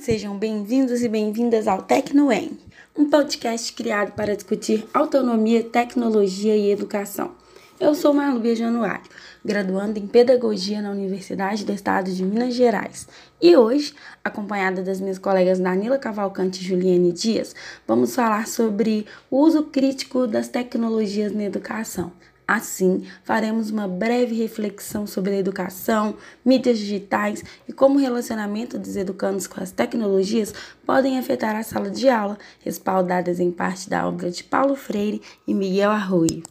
sejam bem-vindos e bem-vindas ao TecnoEng, um podcast criado para discutir autonomia, tecnologia e educação. Eu sou Marlúbia Januário, graduando em Pedagogia na Universidade do Estado de Minas Gerais. E hoje, acompanhada das minhas colegas Danila Cavalcante e Juliane Dias, vamos falar sobre o uso crítico das tecnologias na educação. Assim, faremos uma breve reflexão sobre a educação, mídias digitais e como o relacionamento dos educandos com as tecnologias podem afetar a sala de aula, respaldadas em parte da obra de Paulo Freire e Miguel Arroio.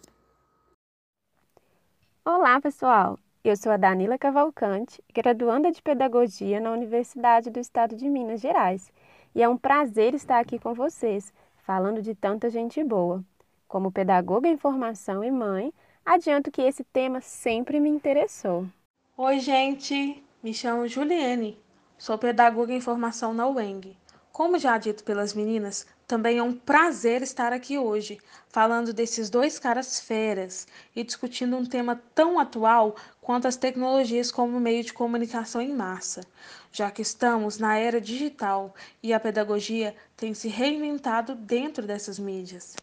Olá, pessoal! Eu sou a Danila Cavalcante, graduanda de Pedagogia na Universidade do Estado de Minas Gerais, e é um prazer estar aqui com vocês, falando de tanta gente boa. Como pedagoga em formação e mãe, adianto que esse tema sempre me interessou. Oi, gente! Me chamo Juliane, sou pedagoga em formação na UENG. Como já dito pelas meninas, também é um prazer estar aqui hoje, falando desses dois caras feras e discutindo um tema tão atual quanto as tecnologias como meio de comunicação em massa, já que estamos na era digital e a pedagogia tem se reinventado dentro dessas mídias.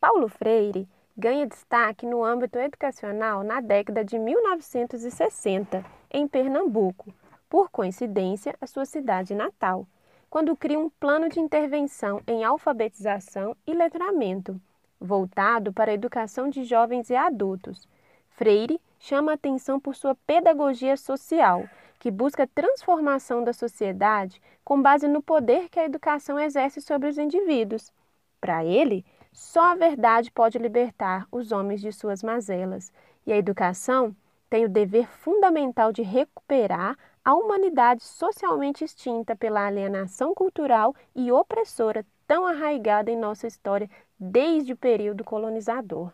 Paulo Freire ganha destaque no âmbito educacional na década de 1960, em Pernambuco, por coincidência, a sua cidade natal quando cria um plano de intervenção em alfabetização e letramento, voltado para a educação de jovens e adultos. Freire chama atenção por sua pedagogia social, que busca a transformação da sociedade com base no poder que a educação exerce sobre os indivíduos. Para ele, só a verdade pode libertar os homens de suas mazelas, e a educação tem o dever fundamental de recuperar a humanidade socialmente extinta pela alienação cultural e opressora tão arraigada em nossa história desde o período colonizador.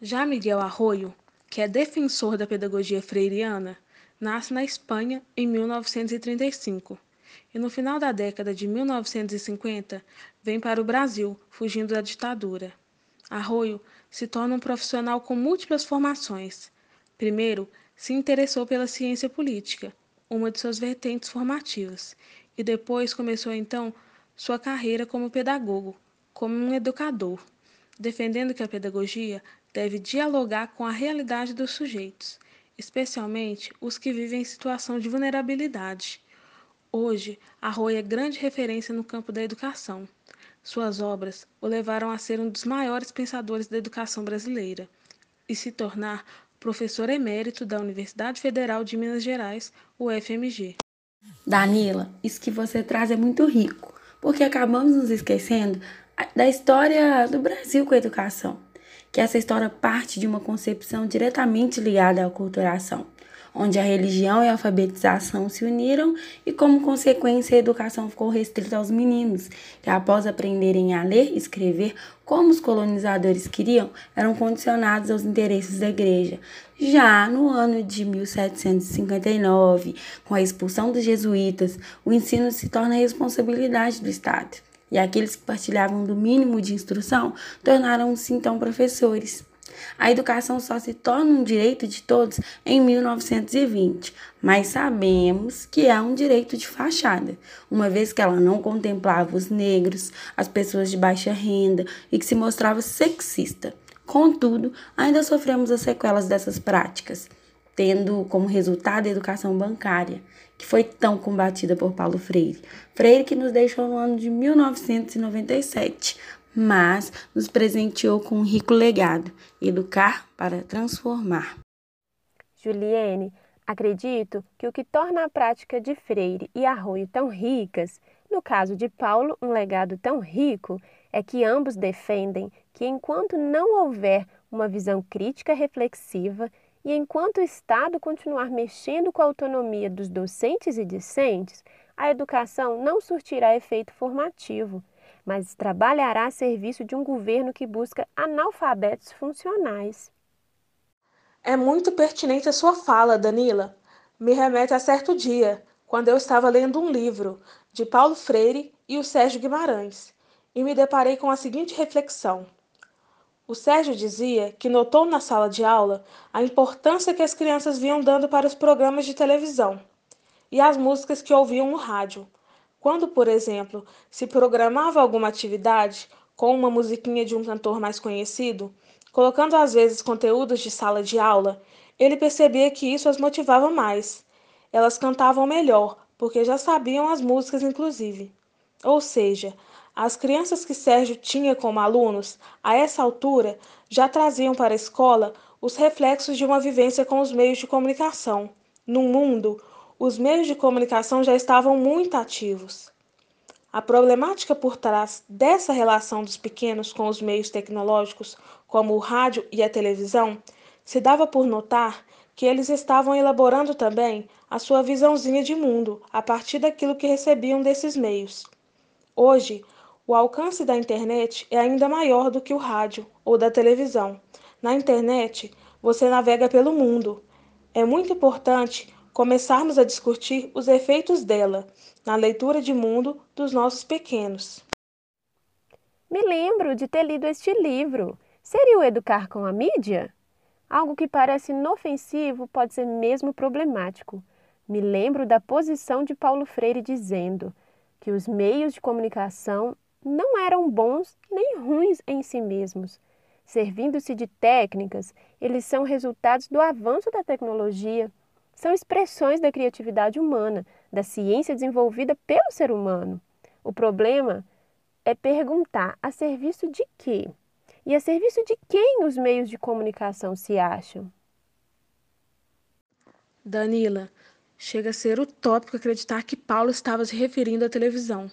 Já Miguel Arroio, que é defensor da pedagogia freiriana, nasce na Espanha em 1935 e no final da década de 1950 vem para o Brasil, fugindo da ditadura. Arroio se torna um profissional com múltiplas formações. Primeiro, se interessou pela ciência política, uma de suas vertentes formativas, e depois começou então sua carreira como pedagogo, como um educador, defendendo que a pedagogia deve dialogar com a realidade dos sujeitos, especialmente os que vivem em situação de vulnerabilidade. Hoje, Arroio é grande referência no campo da educação. Suas obras o levaram a ser um dos maiores pensadores da educação brasileira e se tornar professor emérito da Universidade Federal de Minas Gerais, UFMG. Danila, isso que você traz é muito rico, porque acabamos nos esquecendo da história do Brasil com a educação, que essa história parte de uma concepção diretamente ligada à culturação onde a religião e a alfabetização se uniram e, como consequência, a educação ficou restrita aos meninos, que, após aprenderem a ler e escrever como os colonizadores queriam, eram condicionados aos interesses da igreja. Já no ano de 1759, com a expulsão dos jesuítas, o ensino se torna responsabilidade do Estado. E aqueles que partilhavam do mínimo de instrução tornaram-se então professores. A educação só se torna um direito de todos em 1920, mas sabemos que é um direito de fachada, uma vez que ela não contemplava os negros, as pessoas de baixa renda e que se mostrava sexista. Contudo, ainda sofremos as sequelas dessas práticas, tendo como resultado a educação bancária, que foi tão combatida por Paulo Freire. Freire que nos deixou no ano de 1997, mas nos presenteou com um rico legado: educar para transformar. Juliene, acredito que o que torna a prática de Freire e Arroio tão ricas, no caso de Paulo, um legado tão rico, é que ambos defendem que enquanto não houver uma visão crítica reflexiva e enquanto o Estado continuar mexendo com a autonomia dos docentes e discentes, a educação não surtirá efeito formativo mas trabalhará a serviço de um governo que busca analfabetos funcionais. É muito pertinente a sua fala, Danila. Me remete a certo dia, quando eu estava lendo um livro de Paulo Freire e o Sérgio Guimarães, e me deparei com a seguinte reflexão. O Sérgio dizia que notou na sala de aula a importância que as crianças vinham dando para os programas de televisão. e as músicas que ouviam no rádio. Quando, por exemplo, se programava alguma atividade com uma musiquinha de um cantor mais conhecido, colocando às vezes conteúdos de sala de aula, ele percebia que isso as motivava mais. Elas cantavam melhor, porque já sabiam as músicas, inclusive. Ou seja, as crianças que Sérgio tinha como alunos, a essa altura, já traziam para a escola os reflexos de uma vivência com os meios de comunicação. No mundo, os meios de comunicação já estavam muito ativos. A problemática por trás dessa relação dos pequenos com os meios tecnológicos, como o rádio e a televisão, se dava por notar que eles estavam elaborando também a sua visãozinha de mundo a partir daquilo que recebiam desses meios. Hoje, o alcance da internet é ainda maior do que o rádio ou da televisão. Na internet, você navega pelo mundo. É muito importante começarmos a discutir os efeitos dela na leitura de mundo dos nossos pequenos. Me lembro de ter lido este livro. Seria o Educar com a Mídia? Algo que parece inofensivo pode ser mesmo problemático. Me lembro da posição de Paulo Freire dizendo que os meios de comunicação não eram bons nem ruins em si mesmos. Servindo-se de técnicas, eles são resultados do avanço da tecnologia, são expressões da criatividade humana, da ciência desenvolvida pelo ser humano. O problema é perguntar a serviço de quê? E a serviço de quem os meios de comunicação se acham? Danila, chega a ser utópico acreditar que Paulo estava se referindo à televisão,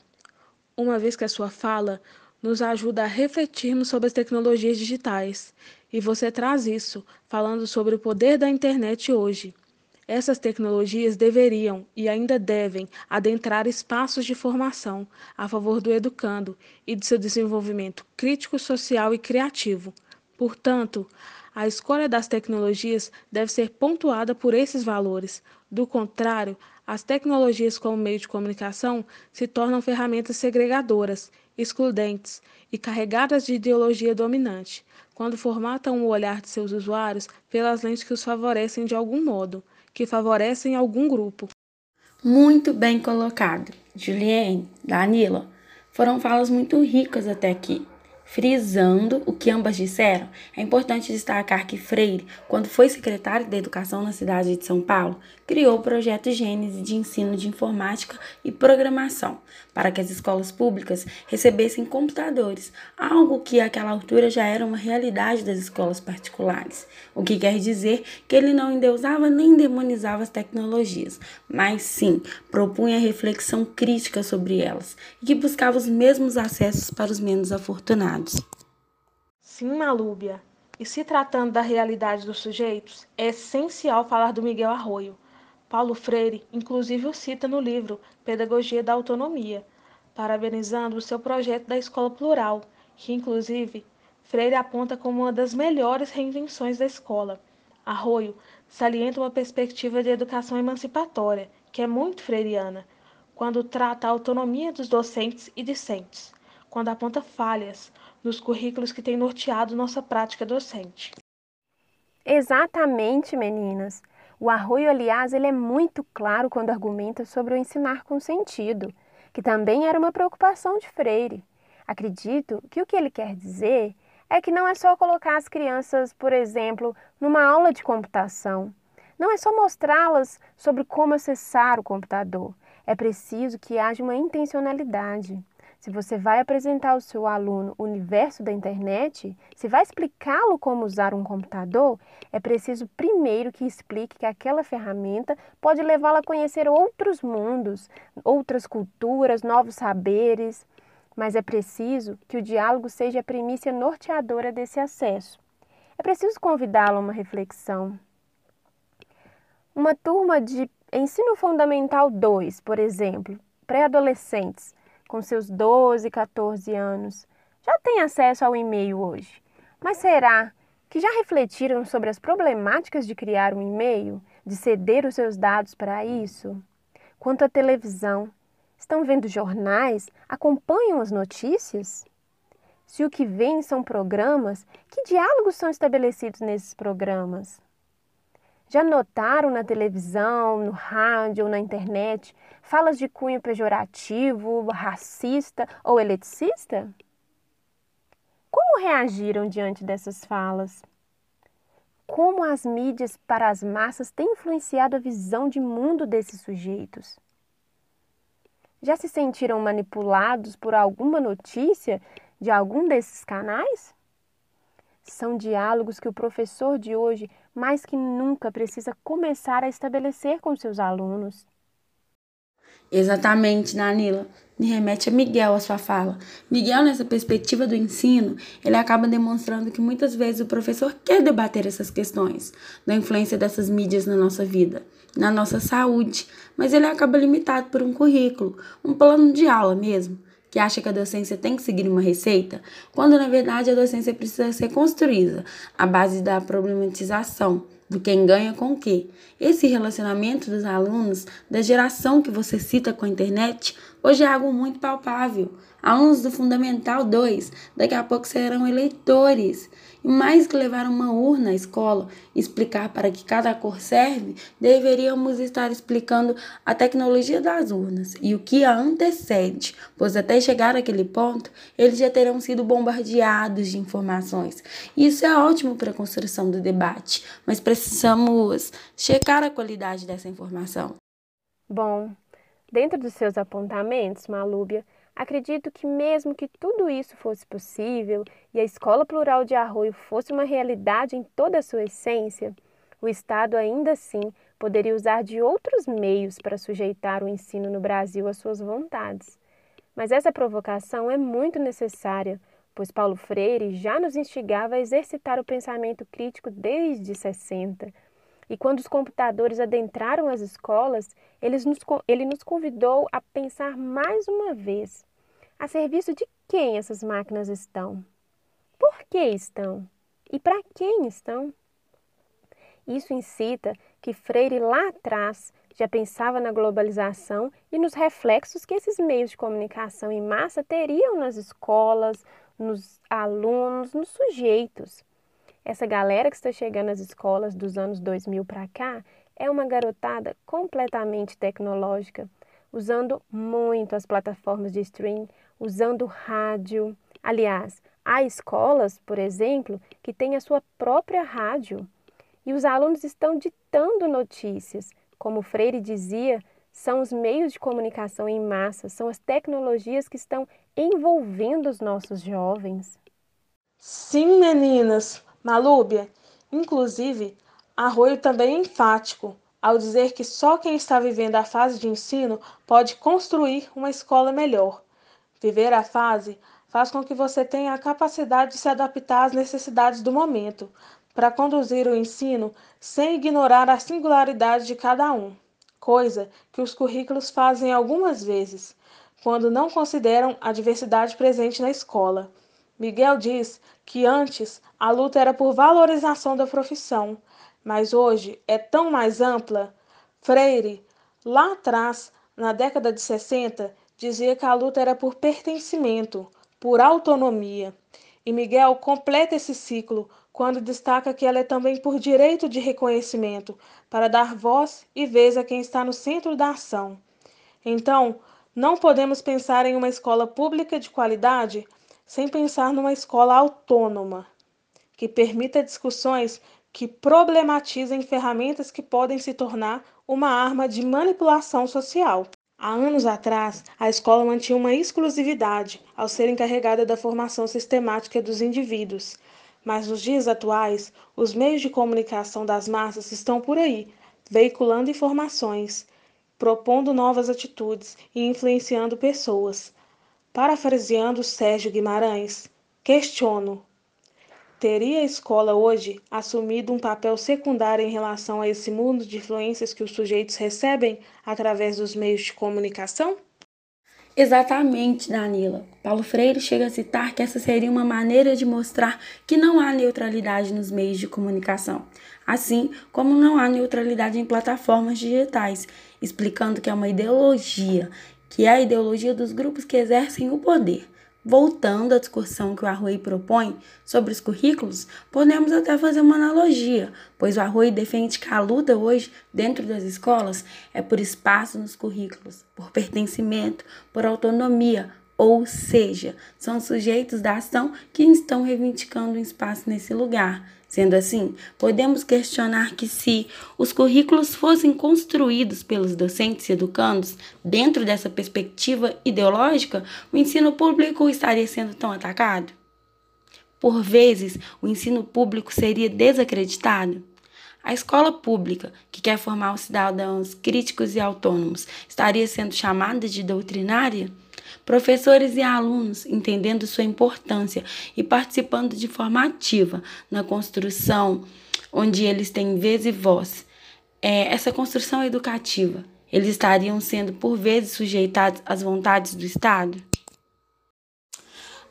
uma vez que a sua fala nos ajuda a refletirmos sobre as tecnologias digitais, e você traz isso, falando sobre o poder da internet hoje. Essas tecnologias deveriam e ainda devem adentrar espaços de formação a favor do educando e de seu desenvolvimento crítico, social e criativo. Portanto, a escolha das tecnologias deve ser pontuada por esses valores. Do contrário, as tecnologias como meio de comunicação se tornam ferramentas segregadoras, excludentes e carregadas de ideologia dominante, quando formatam o olhar de seus usuários pelas lentes que os favorecem de algum modo que favorecem algum grupo. Muito bem colocado. Juliane, Danila, foram falas muito ricas até aqui. Frisando o que ambas disseram, é importante destacar que Freire, quando foi secretário da Educação na cidade de São Paulo, criou o projeto Gênese de ensino de informática e programação para que as escolas públicas recebessem computadores, algo que àquela altura já era uma realidade das escolas particulares. O que quer dizer que ele não endeusava nem demonizava as tecnologias, mas sim propunha reflexão crítica sobre elas e que buscava os mesmos acessos para os menos afortunados. Sim, Malúbia. E se tratando da realidade dos sujeitos, é essencial falar do Miguel Arroio. Paulo Freire, inclusive, o cita no livro Pedagogia da Autonomia, parabenizando o seu projeto da escola plural, que, inclusive, Freire aponta como uma das melhores reinvenções da escola. Arroio salienta uma perspectiva de educação emancipatória, que é muito freiriana, quando trata a autonomia dos docentes e discentes, quando aponta falhas nos currículos que têm norteado nossa prática docente. Exatamente, meninas. O Arroio, aliás, ele é muito claro quando argumenta sobre o ensinar com sentido, que também era uma preocupação de Freire. Acredito que o que ele quer dizer é que não é só colocar as crianças, por exemplo, numa aula de computação. Não é só mostrá-las sobre como acessar o computador. É preciso que haja uma intencionalidade. Se você vai apresentar ao seu aluno o universo da internet, se vai explicá-lo como usar um computador, é preciso primeiro que explique que aquela ferramenta pode levá-lo a conhecer outros mundos, outras culturas, novos saberes. Mas é preciso que o diálogo seja a primícia norteadora desse acesso. É preciso convidá-lo a uma reflexão. Uma turma de ensino fundamental 2, por exemplo, pré-adolescentes, com seus 12, 14 anos, já têm acesso ao e-mail hoje. Mas será que já refletiram sobre as problemáticas de criar um e-mail, de ceder os seus dados para isso? Quanto à televisão, estão vendo jornais? Acompanham as notícias? Se o que vem são programas, que diálogos são estabelecidos nesses programas? Já notaram na televisão, no rádio ou na internet falas de cunho pejorativo, racista ou eleticista? Como reagiram diante dessas falas? Como as mídias para as massas têm influenciado a visão de mundo desses sujeitos? Já se sentiram manipulados por alguma notícia de algum desses canais? São diálogos que o professor de hoje, mais que nunca, precisa começar a estabelecer com seus alunos. Exatamente, Danila. Me remete a Miguel a sua fala. Miguel, nessa perspectiva do ensino, ele acaba demonstrando que muitas vezes o professor quer debater essas questões da influência dessas mídias na nossa vida, na nossa saúde, mas ele acaba limitado por um currículo, um plano de aula mesmo que acha que a docência tem que seguir uma receita, quando na verdade a docência precisa ser construída à base da problematização do quem ganha com o quê. Esse relacionamento dos alunos, da geração que você cita com a internet, hoje é algo muito palpável. Alunos do Fundamental 2 daqui a pouco serão eleitores. E mais que levar uma urna à escola explicar para que cada cor serve, deveríamos estar explicando a tecnologia das urnas e o que a antecede, pois até chegar àquele ponto, eles já terão sido bombardeados de informações. Isso é ótimo para a construção do debate, mas precisamos checar a qualidade dessa informação. Bom, dentro dos seus apontamentos, Malúbia, Acredito que, mesmo que tudo isso fosse possível e a escola plural de Arroio fosse uma realidade em toda a sua essência, o Estado ainda assim poderia usar de outros meios para sujeitar o ensino no Brasil às suas vontades. Mas essa provocação é muito necessária, pois Paulo Freire já nos instigava a exercitar o pensamento crítico desde 60. E quando os computadores adentraram as escolas, ele nos convidou a pensar mais uma vez a serviço de quem essas máquinas estão? Por que estão? E para quem estão? Isso incita que Freire lá atrás já pensava na globalização e nos reflexos que esses meios de comunicação em massa teriam nas escolas, nos alunos, nos sujeitos. Essa galera que está chegando às escolas dos anos 2000 para cá é uma garotada completamente tecnológica, usando muito as plataformas de streaming, usando rádio. Aliás, há escolas, por exemplo, que têm a sua própria rádio e os alunos estão ditando notícias. Como Freire dizia, são os meios de comunicação em massa, são as tecnologias que estão envolvendo os nossos jovens. Sim, meninas, Malúbia. Inclusive, Arroio também é enfático ao dizer que só quem está vivendo a fase de ensino pode construir uma escola melhor. Viver a fase faz com que você tenha a capacidade de se adaptar às necessidades do momento, para conduzir o ensino sem ignorar a singularidade de cada um, coisa que os currículos fazem algumas vezes, quando não consideram a diversidade presente na escola. Miguel diz que antes a luta era por valorização da profissão, mas hoje é tão mais ampla. Freire, lá atrás, na década de 60, dizia que a luta era por pertencimento, por autonomia. E Miguel completa esse ciclo quando destaca que ela é também por direito de reconhecimento, para dar voz e vez a quem está no centro da ação. Então, não podemos pensar em uma escola pública de qualidade sem pensar numa escola autônoma, que permita discussões que problematizem ferramentas que podem se tornar uma arma de manipulação social. Há anos atrás, a escola mantinha uma exclusividade ao ser encarregada da formação sistemática dos indivíduos. Mas nos dias atuais, os meios de comunicação das massas estão por aí, veiculando informações, propondo novas atitudes e influenciando pessoas. Parafraseando Sérgio Guimarães, questiono Teria a escola hoje assumido um papel secundário em relação a esse mundo de influências que os sujeitos recebem através dos meios de comunicação? Exatamente, Danila. Paulo Freire chega a citar que essa seria uma maneira de mostrar que não há neutralidade nos meios de comunicação, assim como não há neutralidade em plataformas digitais, explicando que é uma ideologia, que é a ideologia dos grupos que exercem o poder Voltando à discussão que o Arroi propõe sobre os currículos, podemos até fazer uma analogia, pois o Arroi defende que a luta hoje, dentro das escolas, é por espaço nos currículos, por pertencimento, por autonomia, ou seja, são sujeitos da ação que estão reivindicando um espaço nesse lugar. Sendo assim, podemos questionar que se os currículos fossem construídos pelos docentes e educandos dentro dessa perspectiva ideológica, o ensino público estaria sendo tão atacado? Por vezes, o ensino público seria desacreditado? A escola pública, que quer formar os cidadãos críticos e autônomos, estaria sendo chamada de doutrinária? Professores e alunos entendendo sua importância e participando de forma ativa na construção onde eles têm vez e voz. É, essa construção educativa, eles estariam sendo por vezes sujeitados às vontades do Estado?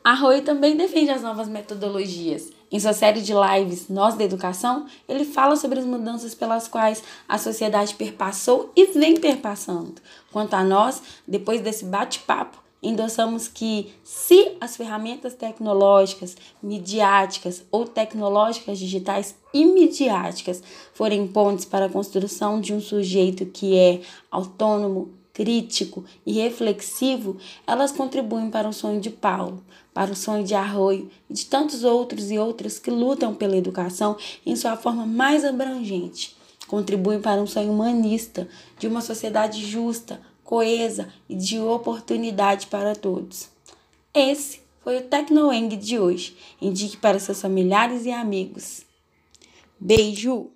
Arroio também defende as novas metodologias. Em sua série de lives Nós da Educação, ele fala sobre as mudanças pelas quais a sociedade perpassou e vem perpassando. Quanto a nós, depois desse bate-papo, endossamos que se as ferramentas tecnológicas, midiáticas ou tecnológicas digitais e midiáticas forem pontes para a construção de um sujeito que é autônomo, crítico e reflexivo, elas contribuem para o sonho de Paulo, para o sonho de Arroio e de tantos outros e outras que lutam pela educação em sua forma mais abrangente. Contribuem para um sonho humanista de uma sociedade justa, coesa e de oportunidade para todos. Esse foi o Tecnoeng de hoje. Indique para seus familiares e amigos. Beijo!